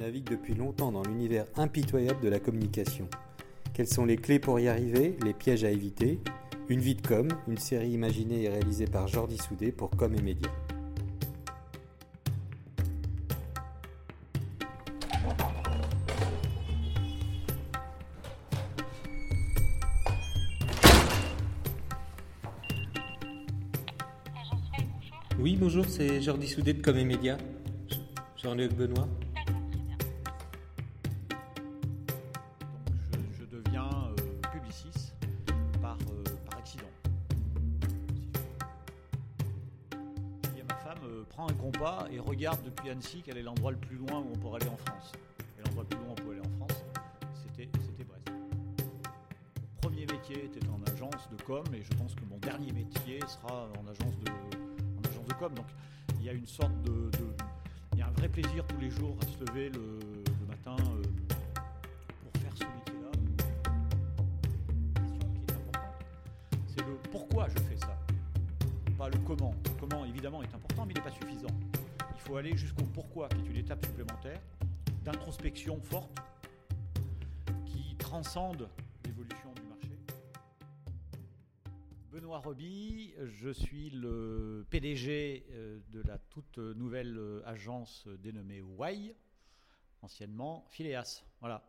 navigue depuis longtemps dans l'univers impitoyable de la communication. Quelles sont les clés pour y arriver, les pièges à éviter? Une vie de com, une série imaginée et réalisée par Jordi Soudé pour Com et Média. Oui, bonjour, c'est Jordi Soudé de Com et Média. Jean-Luc Benoît. Prends un compas et regarde depuis Annecy quel est l'endroit le plus loin où on pourrait aller en France. Et l'endroit le plus loin où on pouvait aller en France, c'était, Brest. Mon premier métier était en agence de com et je pense que mon dernier métier sera en agence de, en agence de com. Donc il y a une sorte de- il y a un vrai plaisir tous les jours à se lever le, le matin euh, pour faire ce métier-là. C'est le pourquoi je fais ça, pas le comment. Évidemment, est important, mais il n'est pas suffisant. Il faut aller jusqu'au pourquoi, qui est une étape supplémentaire d'introspection forte qui transcende l'évolution du marché. Benoît Roby, je suis le PDG euh, de la toute nouvelle euh, agence dénommée Y, anciennement Phileas. Voilà.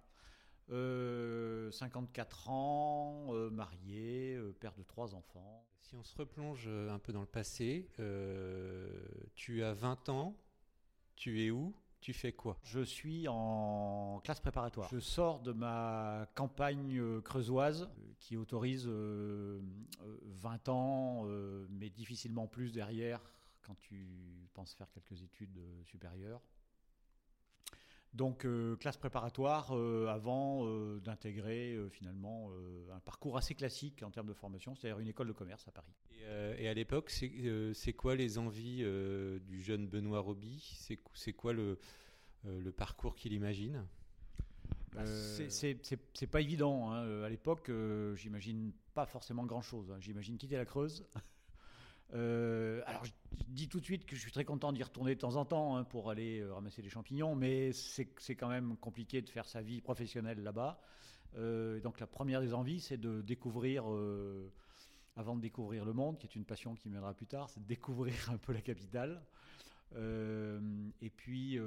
Euh, 54 ans, euh, marié, euh, père de trois enfants. Si on se replonge un peu dans le passé, euh, tu as 20 ans, tu es où Tu fais quoi? Je suis en classe préparatoire. Je sors de ma campagne euh, creusoise euh, qui autorise euh, euh, 20 ans, euh, mais difficilement plus derrière quand tu penses faire quelques études euh, supérieures. Donc euh, classe préparatoire euh, avant euh, d'intégrer finalement un parcours assez classique en termes de formation, c'est-à-dire une école de commerce à Paris. et, et à l'époque, c'est quoi les envies du jeune Benoît Roby? C'est quoi le, le parcours qu'il imagine? Bah, c'est- pas évident. hein. À l'époque, j'imagine pas forcément grand-chose. hein. J'imagine quitter la Creuse. Euh, alors, je dis tout de suite que je suis très content d'y retourner de temps en temps hein, pour aller euh, ramasser des champignons, mais c'est quand même compliqué de faire sa vie professionnelle là-bas. Euh, donc, la première des envies, c'est de découvrir, avant de découvrir le monde, qui est une passion qui viendra plus tard, c'est de découvrir un peu la capitale. Et puis,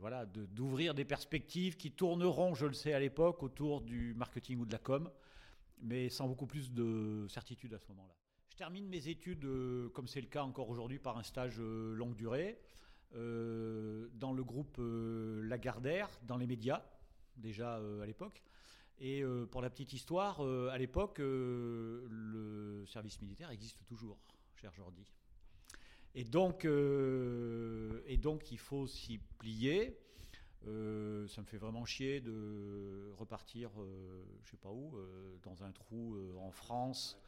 voilà, d'ouvrir des perspectives qui tourneront, je le sais à l'époque, autour du marketing ou de la com, mais sans beaucoup plus de certitude à ce moment-là. Je termine mes études, euh, comme c'est le cas encore aujourd'hui, par un stage euh, longue durée, euh, dans le groupe Lagardère, dans les médias, déjà à l'époque. Et pour la petite histoire, à l'époque, le service militaire existe toujours, cher Jordi. Et donc, il faut s'y plier. Ça me fait vraiment chier de repartir, euh, je sais pas où, dans un trou en France,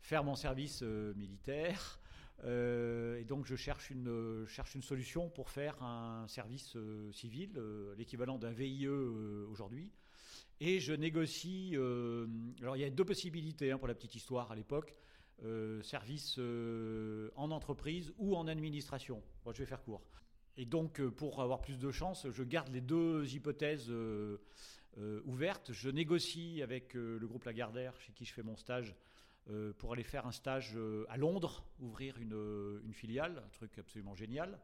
faire mon service euh, militaire. Euh, et donc je cherche une, euh, cherche une solution pour faire un service civil, l'équivalent d'un VIE aujourd'hui. Et je négocie. alors il y a deux possibilités hein, pour la petite histoire à l'époque service en entreprise ou en administration. Je vais faire court. Et donc, pour avoir plus de chance, je garde les deux hypothèses ouvertes. Je négocie avec le groupe Lagardère, chez qui je fais mon stage, euh, pour aller faire un stage euh, à Londres, ouvrir une, euh, une filiale, un truc absolument génial.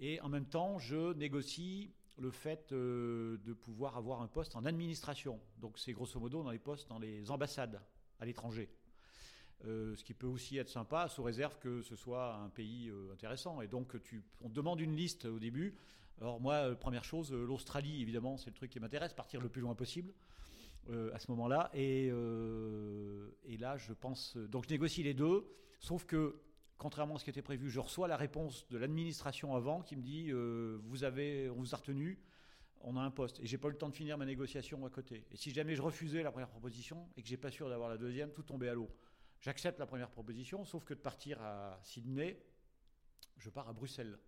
Et en même temps, je négocie le fait de pouvoir avoir un poste en administration. Donc, c'est grosso modo dans les postes dans les ambassades à l'étranger. Ce qui peut aussi être sympa, sous réserve que ce soit un pays intéressant. Et donc, on te demande une liste au début. Alors moi, première chose, l'Australie, évidemment, c'est le truc qui m'intéresse, partir le plus loin possible euh, à ce moment-là. Et, euh, là, je pense... Donc, je négocie les deux, sauf que, contrairement à ce qui était prévu, je reçois la réponse de l'administration avant qui me dit, euh, vous avez, on vous a retenu, on a un poste. Et j'ai pas eu le temps de finir ma négociation à côté. Et si jamais je refusais la première proposition et que j'ai pas sûr d'avoir la deuxième, tout tombait à l'eau. J'accepte la première proposition, sauf que de partir à Sydney, je pars à Bruxelles.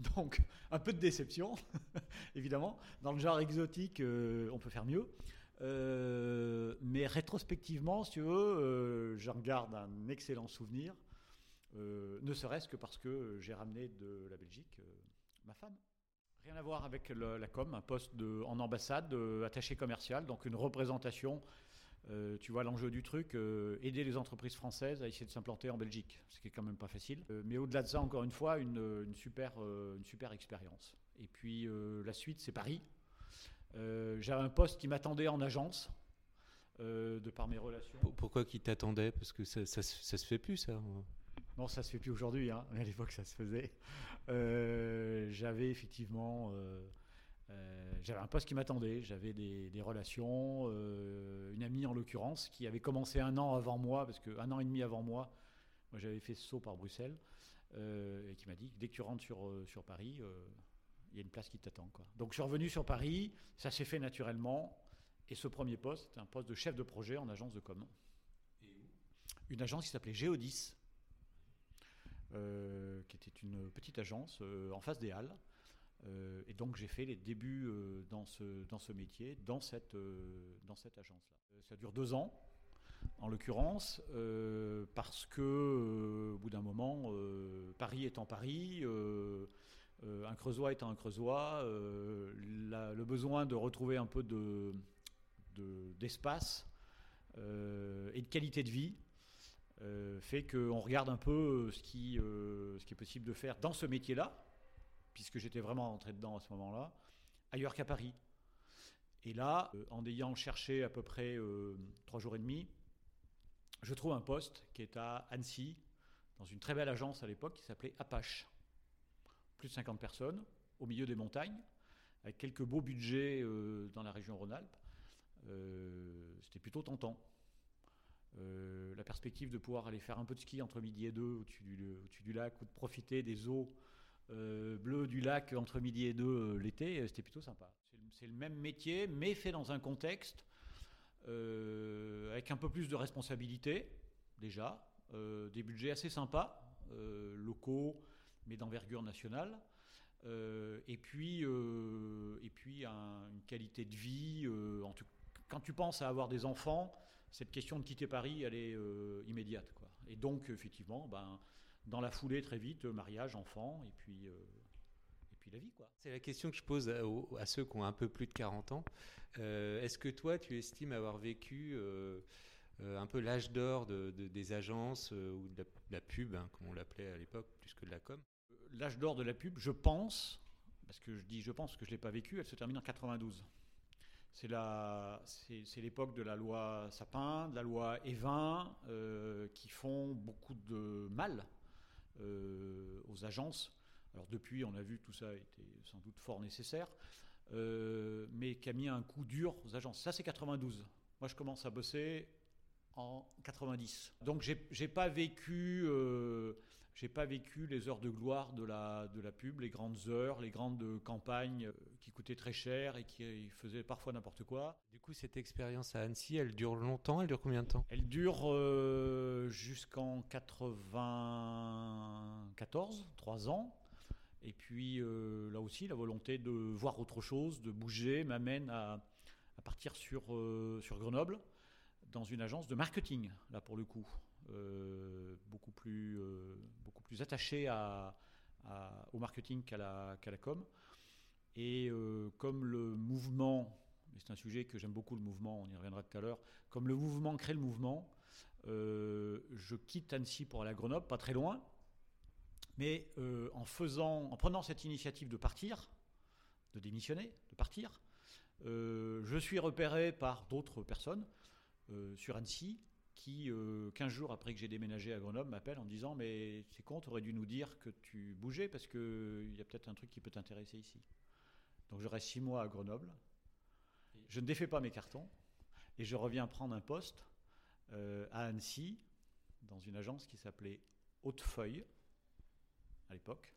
Donc, un peu de déception, évidemment. Dans le genre exotique, euh, on peut faire mieux. Euh, mais rétrospectivement, si tu veux, euh, j'en garde un excellent souvenir, ne serait-ce que parce que j'ai ramené de la Belgique ma femme. Rien à voir avec la com, un poste en ambassade, attaché commercial, donc une représentation. Euh, tu vois l'enjeu du truc, euh, aider les entreprises françaises à essayer de s'implanter en Belgique, ce qui est quand même pas facile. Euh, mais au-delà de ça, encore une fois, une, une super, une super expérience. Et puis la suite, c'est Paris. J'avais un poste qui m'attendait en agence, de par mes relations. Pour- Pourquoi qui t'attendait? Parce que ça, ça, se- ça se fait plus, ça. Non, ça se fait plus aujourd'hui, hein, mais à l'époque ça se faisait. J'avais effectivement, euh, j'avais un poste qui m'attendait, j'avais des, des relations, euh, une amie en l'occurrence qui avait commencé un an avant moi, parce que un an et demi avant moi, moi j'avais fait ce saut par Bruxelles, euh, et qui m'a dit dès que tu rentres sur, sur Paris, il y a une place qui t'attend. Donc je suis revenu sur Paris, ça s'est fait naturellement, et ce premier poste, c'était un poste de chef de projet en agence de com. Une agence qui s'appelait Géodis qui était une petite agence en face des Halles. Euh, et donc j'ai fait les débuts euh, dans, ce, dans ce métier, dans cette, euh, cette agence-là. Ça dure deux ans, en l'occurrence, parce que au bout d'un moment, Paris étant Paris, un Creusois étant un Creusois, le besoin de retrouver un peu de, de- d'espace et de qualité de vie fait qu'on regarde un peu ce qui, ce qui est possible de faire dans ce métier-là, puisque j'étais vraiment rentré dedans à ce moment-là, ailleurs qu'à Paris. Et là, euh, en ayant cherché à peu près euh, trois jours et demi, je trouve un poste qui est à Annecy, dans une très belle agence à l'époque qui s'appelait Apache. Plus de 50 personnes, au milieu des montagnes, avec quelques beaux budgets euh, dans la région Rhône-Alpes. C'était plutôt tentant. La perspective de pouvoir aller faire un peu de ski entre midi et deux au-dessus du lac ou de profiter des eaux euh, bleues du lac entre midi et deux euh, l'été, euh, c'était plutôt sympa. C'est le, même métier, mais fait dans un contexte avec un peu plus de responsabilité, déjà, des budgets assez sympas, locaux, mais d'envergure nationale. Et puis, et puis un- une qualité de vie. en tout- quand tu penses à avoir des enfants, cette question de quitter Paris, elle est immédiate. Quoi. Et donc, effectivement, ben, dans la foulée, très vite, mariage, enfant, et puis, euh, et puis la vie. Quoi. C'est la question que je pose à, ceux qui ont un peu plus de 40 ans. Euh, Est-ce que toi, tu estimes avoir vécu euh, euh, un peu l'âge d'or de- de- des agences euh, ou de la, de la pub, hein, comme on l'appelait à l'époque, plus que de la com? L'âge d'or de la pub, je pense, parce que je dis je pense que je ne l'ai pas vécu, elle se termine en 92. C'est l'époque de la loi Sapin, de la loi Evin, euh, qui font beaucoup de mal euh, aux agences. Alors depuis, on a vu que tout ça était sans doute fort nécessaire, euh, mais qui a mis un coup dur aux agences. Ça, c'est 92. Moi, je commence à bosser en 90. Donc, j'ai pas vécu. Euh, j'ai pas vécu les heures de gloire de la, de la pub, les grandes heures, les grandes campagnes euh, qui coûtaient très cher et qui faisaient parfois n'importe quoi. Du coup, cette expérience à Annecy, elle dure longtemps Elle dure combien de temps? Elle dure euh, jusqu'en 94, 3 ans. Et puis euh, là aussi, la volonté de voir autre chose, de bouger, m'amène à, à partir sur, euh, sur Grenoble, dans une agence de marketing, là pour le coup. Euh, beaucoup, plus, euh, attaché au marketing qu'à la, com. Et euh, comme le mouvement, c'est un sujet que j'aime beaucoup le mouvement, on y reviendra tout à l'heure, comme le mouvement crée le mouvement, euh, je quitte Annecy pour aller à Grenoble, pas très loin, mais euh, en faisant, en prenant cette initiative de partir, de démissionner, de partir, je suis repéré par d'autres personnes sur Annecy qui, euh, 15 jours après que j'ai déménagé à Grenoble, m'appellent en me disant Mais c'est con, tu aurais dû nous dire que tu bougeais parce qu'il y a peut-être un truc qui peut t'intéresser ici. Donc je reste 6 mois à Grenoble. Je ne défais pas mes cartons et je reviens prendre un poste euh, à Annecy dans une agence qui s'appelait Hautefeuille à l'époque,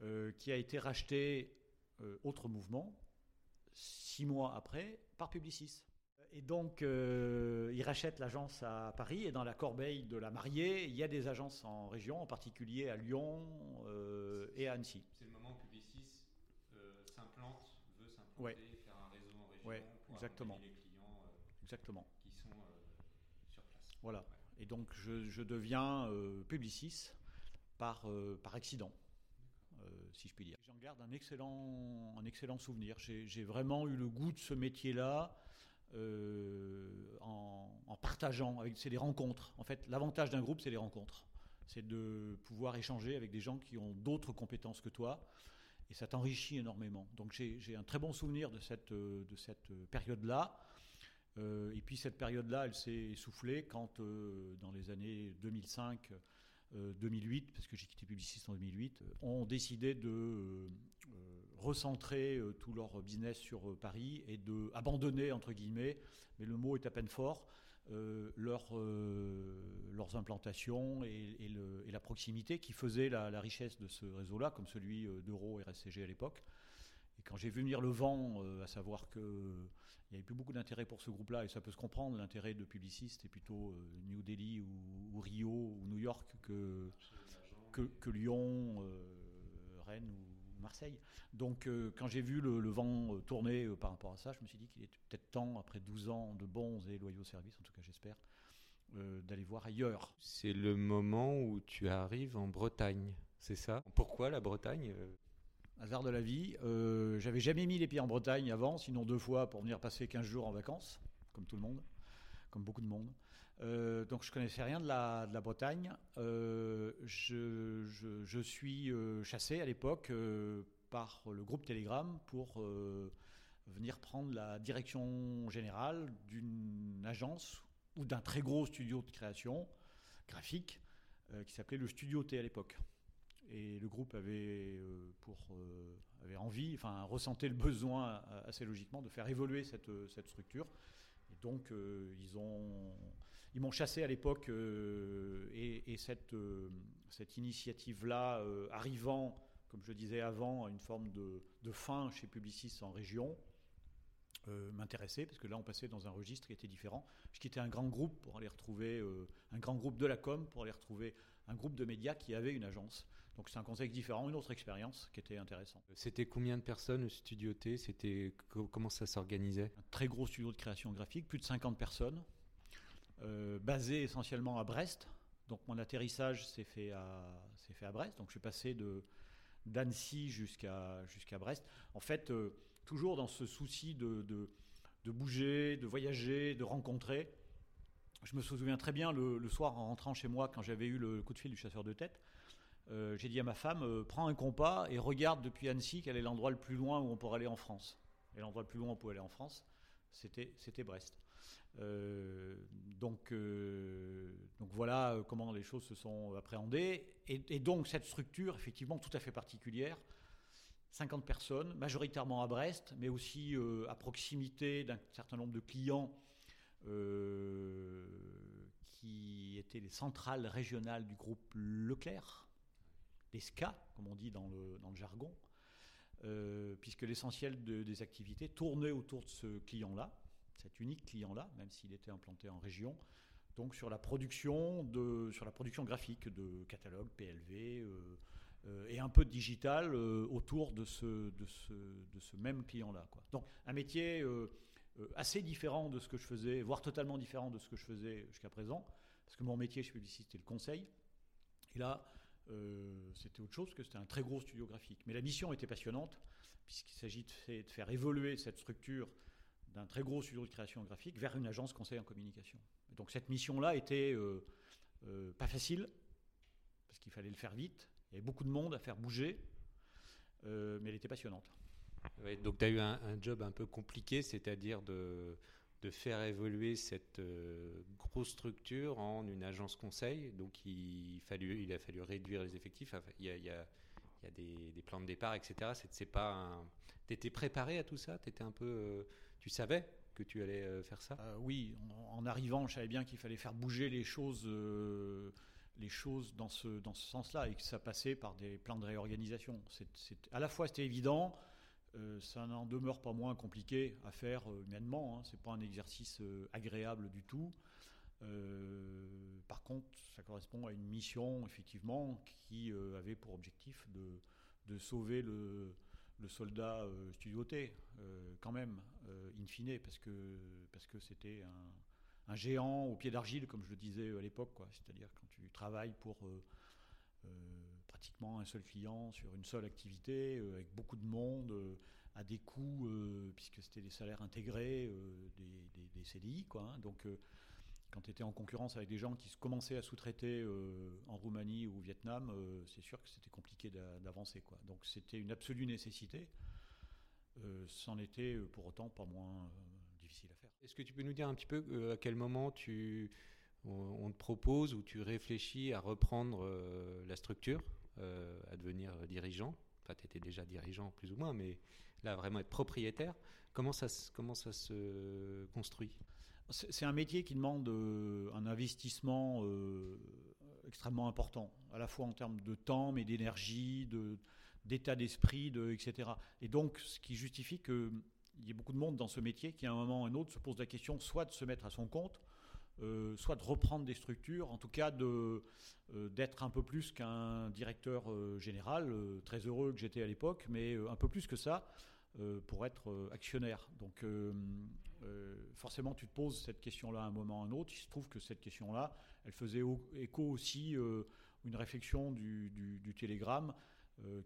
euh, qui a été rachetée euh, Autre Mouvement six mois après par Publicis. Et donc, euh, ils rachètent l'agence à Paris et dans la corbeille de la mariée, il y a des agences en région, en particulier à Lyon euh, et à Annecy. C'est le moment où Publicis euh, s'implante, veut s'implanter, Ouais. faire un réseau en région Ouais, pour exactement. les clients Exactement. qui sont sur place. Voilà. Et donc, je, je deviens Publicis par, par accident. si je puis dire. J'en garde un excellent, un excellent souvenir. J'ai vraiment eu le goût de ce métier-là. En, en, partageant, c'est des rencontres. En fait, l'avantage d'un groupe, c'est les rencontres. C'est de pouvoir échanger avec des gens qui ont d'autres compétences que toi et ça t'enrichit énormément. Donc j'ai un très bon souvenir de cette, euh, cette période-là. Euh, et puis cette période-là, elle s'est essoufflée quand, euh, dans les années 2005, 2008, parce que j'ai quitté Publiciste en 2008, ont décidé de recentrer tout leur business sur Paris et de abandonner, entre guillemets, mais le mot est à peine fort, euh, leur, euh, leurs implantations et, la proximité qui faisait la, richesse de ce réseau-là, comme celui euh, d'Euro et RSCG à l'époque. Et quand j'ai vu venir le vent, à savoir qu'il n'y avait plus beaucoup d'intérêt pour ce groupe-là, et ça peut se comprendre, l'intérêt de publiciste est plutôt New Delhi ou, Rio ou New York que, que, que Lyon, Rennes ou Marseille. Donc euh, quand j'ai vu le, vent euh, tourner euh, par rapport à ça, je me suis dit qu'il était peut-être temps, après 12 ans de bons et loyaux services, en tout cas j'espère, d'aller voir ailleurs. C'est le moment où tu arrives en Bretagne, c'est ça? Pourquoi la Bretagne Hasard de la vie. J'avais jamais mis les pieds en Bretagne avant, sinon deux fois pour venir passer 15 jours en vacances, comme tout le monde, comme beaucoup de monde. Donc je connaissais rien de la, Bretagne. je, je, suis chassé à l'époque par le groupe Telegram pour euh, venir prendre la direction générale d'une agence ou d'un très gros studio de création graphique euh, qui s'appelait le Studio T à l'époque. Et le groupe avait, euh, pour, avait envie, enfin ressentait le besoin assez logiquement de faire évoluer cette, cette structure. Et donc ils ont, ils m'ont chassé à l'époque et, et, cette, cette initiative-là arrivant comme je disais avant, une forme de, fin chez Publicis en région euh, m'intéressait, parce que là, on passait dans un registre qui était différent. Je quittais un grand groupe pour aller retrouver, euh, un grand groupe de la com, pour aller retrouver un groupe de médias qui avait une agence. Donc c'est un contexte différent, une autre expérience qui était intéressante. C'était combien de personnes le studio T? C'était comment ça s'organisait? Un très gros studio de création graphique, plus de 50 personnes, euh, basé essentiellement à Brest. Donc mon atterrissage s'est fait à, fait à Brest. Donc je suis passé de d'Annecy jusqu'à jusqu'à Brest. En fait, euh, toujours dans ce souci de, de, bouger, de voyager, de rencontrer. Je me souviens très bien le, soir en rentrant chez moi, quand j'avais eu le coup de fil du chasseur de tête, euh, j'ai dit à ma femme, euh, prends un compas et regarde depuis Annecy quel est l'endroit le plus loin où on pourrait aller en France. Et l'endroit le plus loin où on pouvait aller en France, c'était Brest. Euh, donc, euh, donc voilà euh, comment les choses se sont appréhendées. Et, donc cette structure, effectivement, tout à fait particulière, 50 personnes, majoritairement à Brest, mais aussi à proximité d'un certain nombre de clients qui étaient les centrales régionales du groupe Leclerc, les SCA, comme on dit dans le, dans le jargon, puisque l'essentiel des activités tournait autour de ce client-là cet unique client-là, même s'il était implanté en région. Donc sur la production, de, sur la production graphique de catalogues, PLV euh, euh, et un peu de digital euh, autour de ce, de ce, de ce même client-là. Donc un métier assez différent de ce que je faisais, voire totalement différent de ce que je faisais jusqu'à présent, parce que mon métier chez Publicis, c'était le conseil. Et là, c'était autre chose, que c'était un très gros studio graphique. Mais la mission était passionnante, puisqu'il s'agit de, faire évoluer cette structure d'un très gros studio de création graphique vers une agence conseil en communication. donc cette mission-là était euh, euh, pas facile, parce qu'il fallait le faire vite, il y avait beaucoup de monde à faire bouger, euh, mais elle était passionnante. donc tu as eu un, job un peu compliqué, c'est-à-dire de, de, faire évoluer cette grosse structure en une agence conseil. Donc il, fallu, il a fallu réduire les effectifs. il y a, des, plans de départ, etc. C'est pas Tu étais préparé à tout ça? Étais un peu tu savais que tu allais euh, faire ça? Euh, Oui, en, arrivant, je savais bien qu'il fallait faire bouger les choses, euh, les choses dans ce, dans ce sens-là et que ça passait par des plans de réorganisation. C'est, à la fois, c'était évident, ça n'en demeure pas moins compliqué à faire humainement. Hein, c'est pas un exercice agréable du tout. par contre, ça correspond à une mission, effectivement, qui avait pour objectif de, de sauver le, le soldat euh, studioté, euh, quand même, euh, in fine, parce que parce que c'était un, géant au pied d'argile, comme je le disais à l'époque. C'est-à-dire quand tu travailles pour pratiquement un seul client sur une seule activité, avec beaucoup de monde, à des coûts, puisque c'était des salaires intégrés, des, CDI. Quoi, hein. donc quand tu étais en concurrence avec des gens qui commençaient à sous-traiter en Roumanie ou au Vietnam, c'est sûr que c'était compliqué d'avancer. Donc c'était une absolue nécessité. C'en était pour autant pas moins difficile à faire. Est-ce que tu peux nous dire un petit peu à quel moment tu, on, te propose ou tu réfléchis à reprendre euh, la structure, euh, à devenir dirigeant? Enfin, tu étais déjà dirigeant plus ou moins, mais là, vraiment être propriétaire. Comment ça, comment ça se construit? C'est un métier qui demande euh, un investissement extrêmement important, à la fois en termes de temps, mais d'énergie, d'état d'esprit, de, etc. Et donc, ce qui justifie qu'il y ait beaucoup de monde dans ce métier qui, à un moment ou à un autre, se pose la question soit de se mettre à son compte, euh, soit de reprendre des structures, en tout cas euh, d'être un peu plus qu'un directeur euh, général, très heureux que j'étais à l'époque, mais un peu plus que ça pour être actionnaire. Donc forcément, tu te poses cette question-là à un moment ou à un autre. Il se trouve que cette question-là, elle faisait écho aussi une réflexion du, Télégramme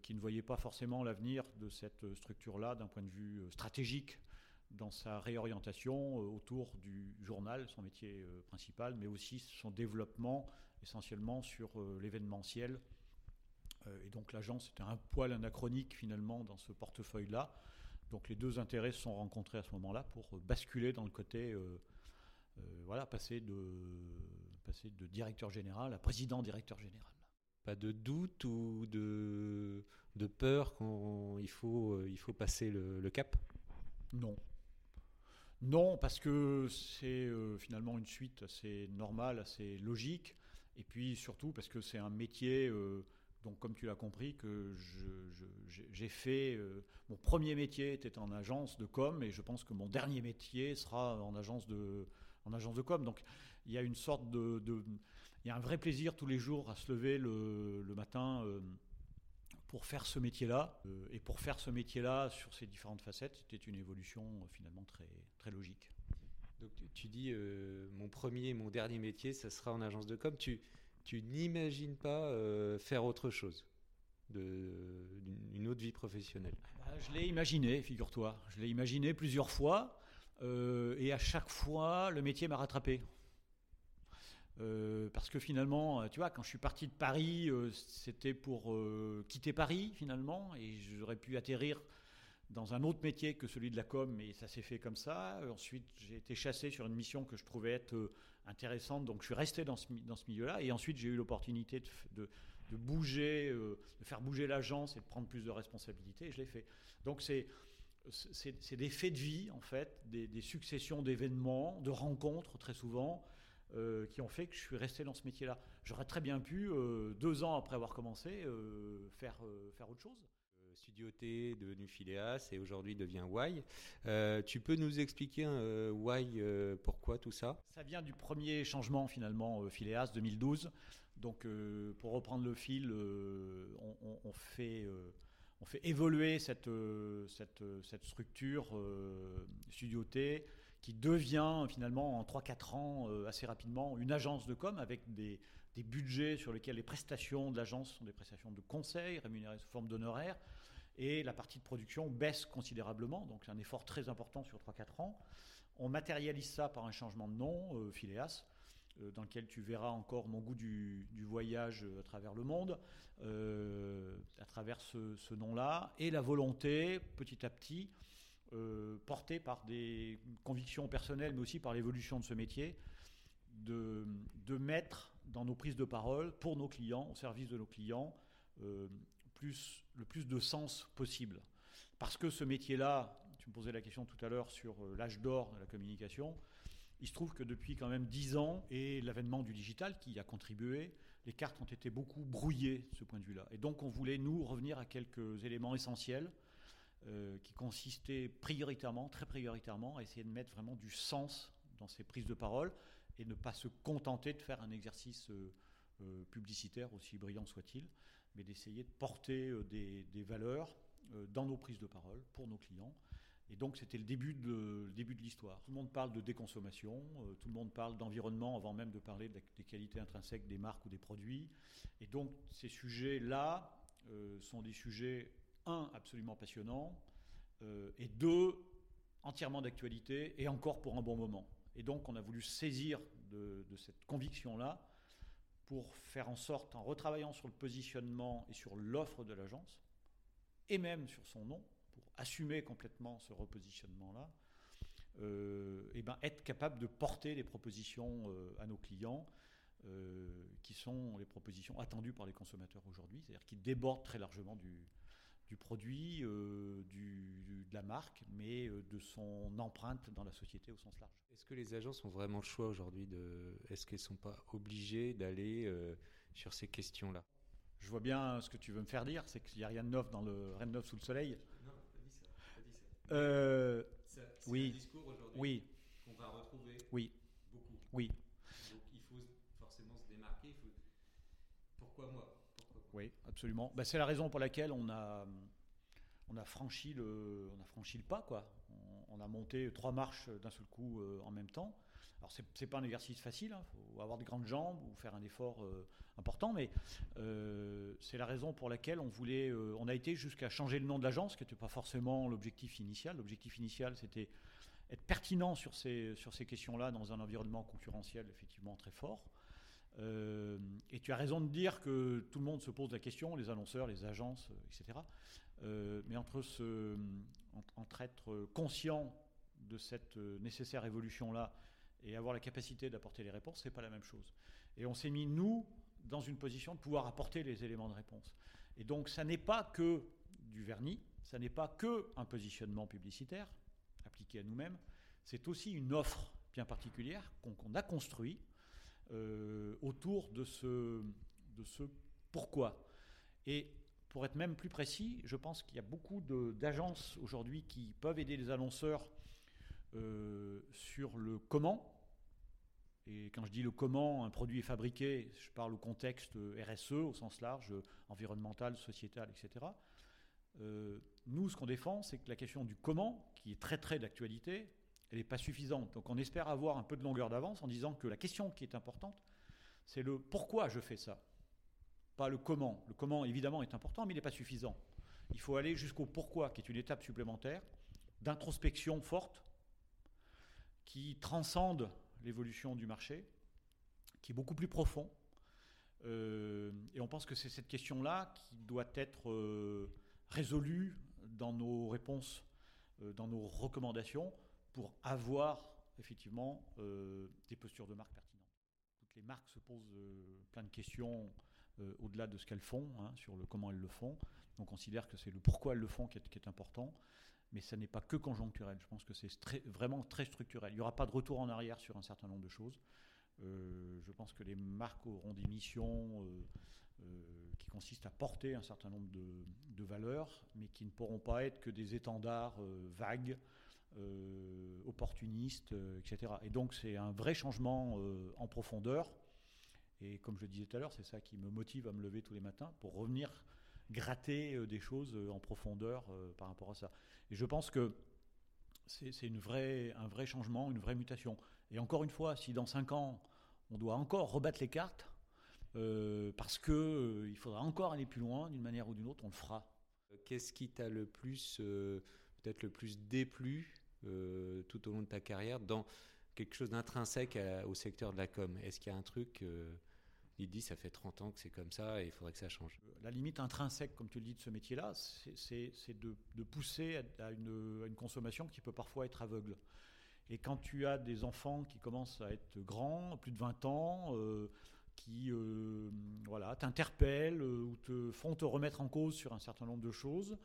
qui ne voyait pas forcément l'avenir de cette structure-là d'un point de vue stratégique dans sa réorientation euh, autour du journal, son métier euh, principal, mais aussi son développement essentiellement sur euh, l'événementiel. Et donc l'agence était un poil anachronique finalement dans ce portefeuille-là. Donc les deux intérêts se sont rencontrés à ce moment-là pour basculer dans le côté, voilà, passer de, passer de directeur général à président directeur général. Pas de doute ou de, de peur quand il faut, il faut passer le, le cap? Non, non, parce que c'est euh, finalement une suite assez normale, assez logique. Et puis surtout parce que c'est un métier, euh, donc comme tu l'as compris, que j'ai fait. Euh, mon premier métier était en agence de com, et je pense que mon dernier métier sera en agence de, en agence de com. Donc il y a une sorte de, il y a un vrai plaisir tous les jours à se lever le, le matin pour faire ce métier-là. Euh, et pour faire ce métier-là sur ces différentes facettes, c'était une évolution euh, finalement très, très logique. Donc tu dis, euh, mon premier mon dernier métier, ça sera en agence de com. Tu, tu n'imagines pas faire autre chose d'une autre vie professionnelle bah, Je l'ai imaginé, figure-toi. Je l'ai imaginé plusieurs fois. et à chaque fois, le métier m'a rattrapé. Euh, parce que finalement, euh, tu vois, quand je suis parti de Paris, euh, c'était pour quitter Paris finalement, et j'aurais pu atterrir dans un autre métier que celui de la com, mais ça s'est fait comme ça. Ensuite, j'ai été chassé sur une mission que je trouvais être intéressante, donc je suis resté dans ce, milieu-là. Et ensuite, j'ai eu l'opportunité de, bouger, de faire bouger l'agence et de prendre plus de responsabilités, et je l'ai fait. Donc c'est des faits de vie, en fait, des, successions d'événements, de rencontres très souvent, euh, qui ont fait que je suis resté dans ce métier-là. J'aurais très bien pu, euh, deux ans après avoir commencé, euh, faire autre chose. Studio T devenu Phileas et aujourd'hui devient Y. tu peux nous expliquer Y, pourquoi tout ça? Ça vient du premier changement finalement Phileas 2012. Donc pour reprendre le fil, on, fait on fait évoluer cette, cette, structure Studio T qui devient finalement en 3-4 ans euh, assez rapidement une agence de com avec des, des, budgets sur lesquels les prestations de l'agence sont des prestations de conseil rémunérées sous forme d'honoraires et la partie de production baisse considérablement, donc c'est un effort très important sur 3-4 ans. On matérialise ça par un changement de nom, euh, Phileas, euh, dans lequel tu verras encore mon goût du, voyage à travers le monde, à travers ce, nom-là, et la volonté, petit à petit, euh, porté par des convictions personnelles, mais aussi par l'évolution de ce métier, de, mettre dans nos prises de parole, pour nos clients, au service de nos clients, euh, le plus de sens possible. Parce que ce métier-là, tu me posais la question tout à l'heure sur euh, l'âge d'or de la communication, il se trouve que depuis quand même dix ans, et l'avènement du digital qui y a contribué, les cartes ont été beaucoup brouillées de ce point de vue-là. Et donc on voulait, nous, revenir à quelques éléments essentiels euh, qui consistait prioritairement, très prioritairement, à essayer de mettre vraiment du sens dans ces prises de parole et ne pas se contenter de faire un exercice euh, publicitaire, aussi brillant soit-il, mais d'essayer de porter des, des, valeurs dans nos prises de parole pour nos clients Et donc c'était le début de, l'histoire. Tout le monde parle de déconsommation, euh, tout le monde parle d'environnement avant même de parler des qualités intrinsèques des marques ou des produits. Et donc ces sujets-là euh, sont des sujets, un, absolument passionnants, euh, et deux, entièrement d'actualité, et encore pour un bon moment. Et donc on a voulu saisir de cette conviction-là pour faire en sorte, en retravaillant sur le positionnement et sur l'offre de l'agence, et même sur son nom, pour assumer complètement ce repositionnement-là, euh, et ben être capable de porter les propositions euh, à nos clients, euh, qui sont les propositions attendues par les consommateurs aujourd'hui, c'est-à-dire qui débordent très largement du, du produit, euh, du, de la marque, mais euh, de son empreinte dans la société au sens large. Est-ce que les agences ont vraiment le choix aujourd'hui de... Est-ce qu'elles ne sont pas obligées d'aller euh, sur ces questions-là? Je vois bien ce que tu veux me faire dire, c'est qu'il n'y a rien de neuf dans le rien de neuf sous le soleil. Non, pas dit ça. Pas dit ça. Euh, ça oui. un discours aujourd'hui oui. qu'on va retrouver Oui. beaucoup. Oui. Donc il faut forcément se démarquer. Il faut... Pourquoi moi? Oui, absolument. Ben, c'est la raison pour laquelle on a, on a, franchi, le, on a franchi le pas. Quoi. On, a monté trois marches d'un seul coup euh, en même temps. Alors, ce n'est pas un exercice facile, il faut avoir des grandes jambes ou faire un effort euh, important, mais euh, c'est la raison pour laquelle on voulait. on a été jusqu'à changer le nom de l'agence, qui n'était pas forcément l'objectif initial. L'objectif initial, c'était être pertinent sur ces, sur ces questions-là dans un environnement concurrentiel effectivement très fort. Tu as raison de dire que tout le monde se pose la question, les annonceurs, les agences, euh, etc. Euh, mais entre, ce, entre, être conscient de cette euh, nécessaire évolution-là et avoir la capacité d'apporter les réponses, c'est pas la même chose. Et on s'est mis, nous, dans une position de pouvoir apporter les éléments de réponse. Et donc, ça n'est pas que du vernis, ça n'est pas que un positionnement publicitaire appliqué à nous-mêmes, c'est aussi une offre bien particulière qu'on a construit euh, autour de ce, de ce pourquoi. Et pour être même plus précis, je pense qu'il y a beaucoup d'agences aujourd'hui qui peuvent aider les annonceurs euh, sur le comment. Et quand je dis le comment, un produit est fabriqué, je parle au contexte RSE au sens large, environnemental, sociétal, etc. Euh, nous, ce qu'on défend, c'est que la question du comment, qui est très très d'actualité, elle n'est pas suffisante. Donc on espère avoir un peu de longueur d'avance en disant que la question qui est importante, c'est le pourquoi je fais ça, pas le comment. Le comment, évidemment, est important, mais il n'est pas suffisant. Il faut aller jusqu'au pourquoi, qui est une étape supplémentaire d'introspection forte, qui transcende l'évolution du marché, qui est beaucoup plus profond. Euh, et on pense que c'est cette question-là qui doit être euh, résolue dans nos réponses, euh, dans nos recommandations, pour avoir effectivement euh, des postures de marque pertinentes. Les marques se posent euh, plein de questions euh, au-delà de ce qu'elles font, hein, sur le comment elles le font. On considère que c'est le pourquoi elles le font qui est, important, mais ça n'est pas que conjoncturel. Je pense que c'est vraiment très structurel. Il n'y aura pas de retour en arrière sur un certain nombre de choses. Je pense que les marques auront des missions qui consistent à porter un certain nombre de, valeurs, mais qui ne pourront pas être que des étendards vagues, euh, opportunistes, euh, etc. Et donc c'est un vrai changement euh, en profondeur. Et comme je le disais tout à l'heure, c'est ça qui me motive à me lever tous les matins pour revenir gratter euh, des choses en profondeur par rapport à ça. Et je pense que c'est une un vrai changement, une vraie mutation. Et encore une fois, si dans 5 ans, on doit encore rebattre les cartes, parce qu'il il faudra encore aller plus loin d'une manière ou d'une autre, on le fera. Qu'est-ce qui t'a le plus, peut-être le plus déplu euh, tout au long de ta carrière dans quelque chose d'intrinsèque au secteur de la com Est-ce qu'il y a un truc, euh, il dit ça fait 30 ans que c'est comme ça et il faudrait que ça change? La limite intrinsèque, comme tu le dis, de ce métier-là, c'est- de, pousser à, une, consommation qui peut parfois être aveugle. Et quand tu as des enfants qui commencent à être grands, plus de 20 ans, euh, qui euh, voilà, t'interpellent ou te font te remettre en cause sur un certain nombre de choses,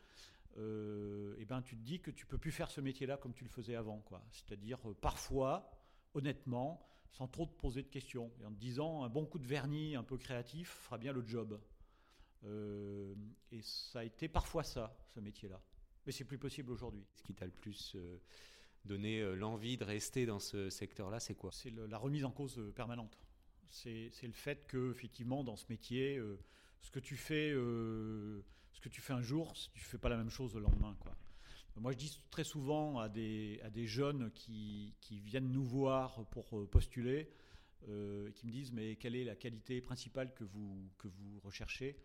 euh, et ben tu te dis que tu peux plus faire ce métier-là comme tu le faisais avant, quoi. C'est-à-dire euh, parfois, honnêtement, sans trop te poser de questions, et en te disant un bon coup de vernis un peu créatif fera bien le job. Euh, et ça a été parfois ça, ce métier-là. Mais c'est plus possible aujourd'hui. Ce qui t'a le plus donné l'envie de rester dans ce secteur-là, c'est quoi? C'est la remise en cause permanente. C'est le fait que, effectivement, dans ce métier, ce que tu fais, ce que tu fais un jour, tu fais pas la même chose le lendemain. Moi, je dis très souvent à des, jeunes qui, viennent nous voir pour postuler, euh, qui me disent mais quelle est la qualité principale que vous, recherchez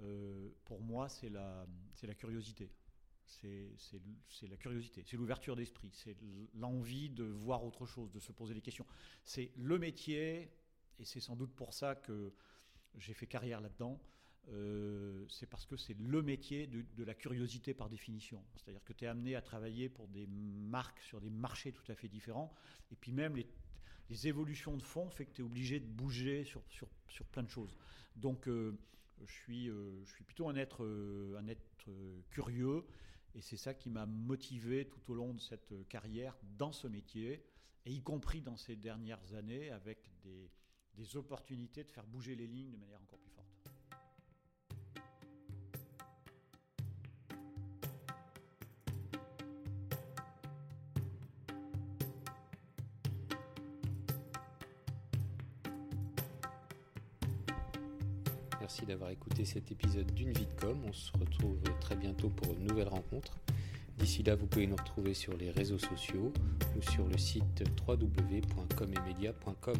euh, Pour moi, c'est la curiosité. C'est la curiosité, c'est l'ouverture d'esprit, c'est l'envie de voir autre chose, de se poser des questions. C'est le métier, et c'est sans doute pour ça que j'ai fait carrière là-dedans. Euh, c'est parce que c'est le métier de, la curiosité par définition. C'est-à-dire que tu es amené à travailler pour des marques sur des marchés tout à fait différents. Et puis même les, les évolutions de fond fait que tu es obligé de bouger sur, sur, sur, plein de choses. Donc euh, je, suis, euh, je suis plutôt un être, un être curieux. Et c'est ça qui m'a motivé tout au long de cette carrière dans ce métier, et y compris dans ces dernières années avec des, des opportunités de faire bouger les lignes de manière encore plus forte. D'avoir écouté cet épisode d'une vie de com. On se retrouve très bientôt pour une nouvelle rencontre. D'ici là, vous pouvez nous retrouver sur les réseaux sociaux ou sur le site www.comemedia.com.